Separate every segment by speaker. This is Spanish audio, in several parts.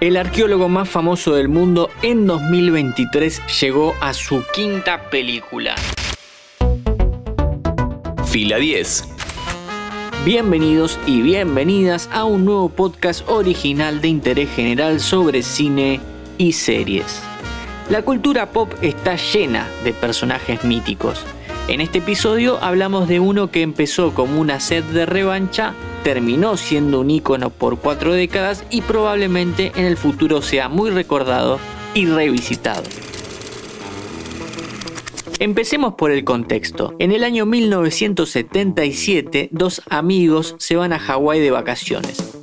Speaker 1: El arqueólogo más famoso del mundo en 2023 llegó a su quinta película.
Speaker 2: Fila 10.
Speaker 1: Bienvenidos y bienvenidas a un nuevo podcast original de interés general sobre cine y series. La cultura pop está llena de personajes míticos. En este episodio hablamos de uno que empezó como una sed de revancha terminó siendo un ícono por cuatro décadas y probablemente en el futuro sea muy recordado y revisitado. Empecemos por el contexto. En el año 1977, dos amigos se van a Hawái de vacaciones.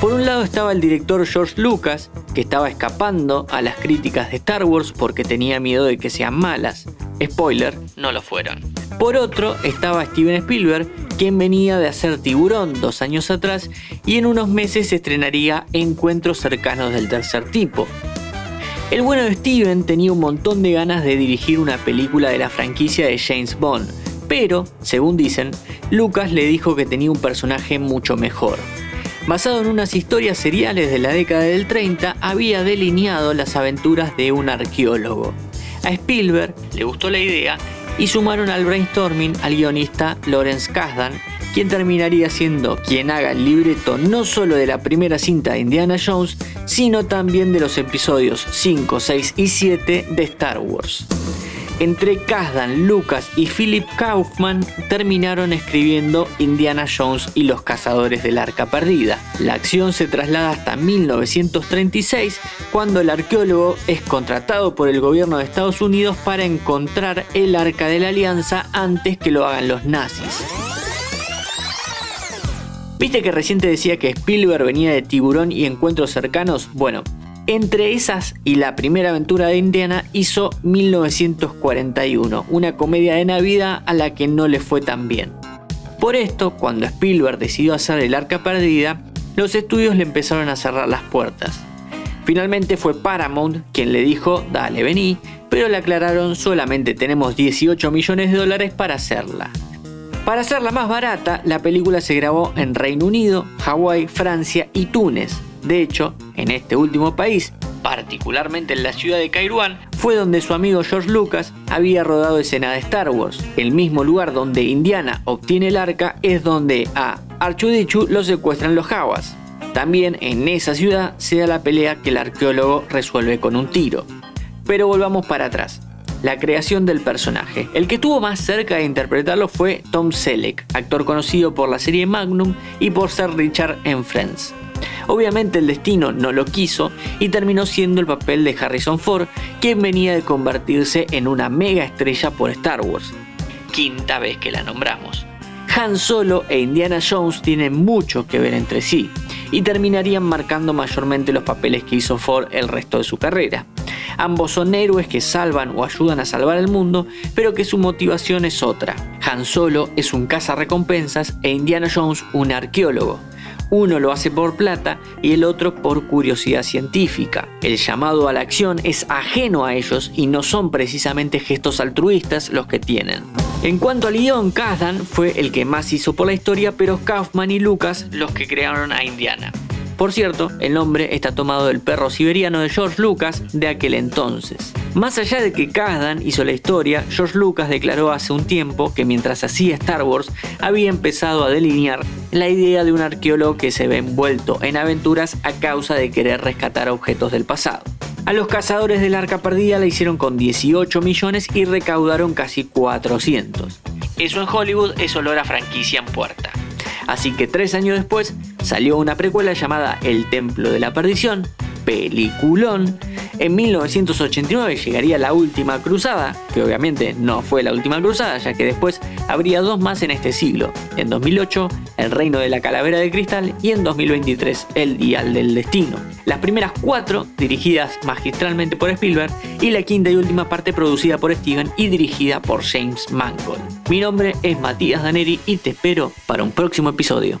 Speaker 1: Por un lado estaba el director George Lucas, que estaba escapando a las críticas de Star Wars porque tenía miedo de que sean malas. Spoiler, no lo fueron. Por otro estaba Steven Spielberg, quien venía de hacer Tiburón dos años atrás y en unos meses se estrenaría Encuentros cercanos del tercer tipo. El bueno de Steven tenía un montón de ganas de dirigir una película de la franquicia de James Bond, pero, según dicen, Lucas le dijo que tenía un personaje mucho mejor. Basado en unas historias seriales de la década del 30, había delineado las aventuras de un arqueólogo. A Spielberg le gustó la idea y sumaron al brainstorming al guionista Lawrence Kasdan, quien terminaría siendo quien haga el libreto no solo de la primera cinta de Indiana Jones, sino también de los episodios 5, 6 y 7 de Star Wars. Entre Kasdan, Lucas y Philip Kaufman terminaron escribiendo Indiana Jones y los cazadores del arca perdida. La acción se traslada hasta 1936, cuando el arqueólogo es contratado por el gobierno de Estados Unidos para encontrar el arca de la alianza antes que lo hagan los nazis. ¿Viste que recién te decía que Spielberg venía de Tiburón y Encuentros Cercanos? Bueno, entre esas y la primera aventura de Indiana hizo 1941, una comedia de Navidad a la que no le fue tan bien. Por esto, cuando Spielberg decidió hacer El Arca Perdida, los estudios le empezaron a cerrar las puertas. Finalmente fue Paramount quien le dijo, dale, vení, pero le aclararon solamente tenemos 18 millones de dólares para hacerla. Para hacerla más barata, la película se grabó en Reino Unido, Hawái, Francia y Túnez, de hecho, en este último país, particularmente en la ciudad de Kairouan, fue donde su amigo George Lucas había rodado escena de Star Wars. El mismo lugar donde Indiana obtiene el arca es donde a Archudichu lo secuestran los Jawas. También en esa ciudad se da la pelea que el arqueólogo resuelve con un tiro. Pero volvamos para atrás. La creación del personaje. El que estuvo más cerca de interpretarlo fue Tom Selleck, actor conocido por la serie Magnum y por ser Richard en Friends. Obviamente el destino no lo quiso y terminó siendo el papel de Harrison Ford, quien venía de convertirse en una mega estrella por Star Wars. Quinta vez que la nombramos. Han Solo e Indiana Jones tienen mucho que ver entre sí y terminarían marcando mayormente los papeles que hizo Ford el resto de su carrera. Ambos son héroes que salvan o ayudan a salvar el mundo, pero que su motivación es otra. Han Solo es un cazarrecompensas e Indiana Jones un arqueólogo. Uno lo hace por plata y el otro por curiosidad científica. El llamado a la acción es ajeno a ellos y no son precisamente gestos altruistas los que tienen. En cuanto al guion, Kazdan fue el que más hizo por la historia, pero Kaufman y Lucas los que crearon a Indiana. Por cierto, el nombre está tomado del perro siberiano de George Lucas de aquel entonces. Más allá de que Kasdan hizo la historia, George Lucas declaró hace un tiempo que mientras hacía Star Wars había empezado a delinear la idea de un arqueólogo que se ve envuelto en aventuras a causa de querer rescatar objetos del pasado. A los cazadores del arca perdida la hicieron con 18 millones y recaudaron casi 400. Eso en Hollywood es olor a franquicia en puerta. Así que tres años después salió una precuela llamada El Templo de la Perdición, peliculón. En 1989 llegaría la última cruzada, que obviamente no fue la última cruzada, ya que después habría dos más en este siglo. En 2008, El Reino de la Calavera de Cristal y en 2023, El Dial del Destino. Las primeras cuatro dirigidas magistralmente por Spielberg y la quinta y última parte producida por Steven y dirigida por James Mangold. Mi nombre es Matías Daneri y te espero para un próximo episodio.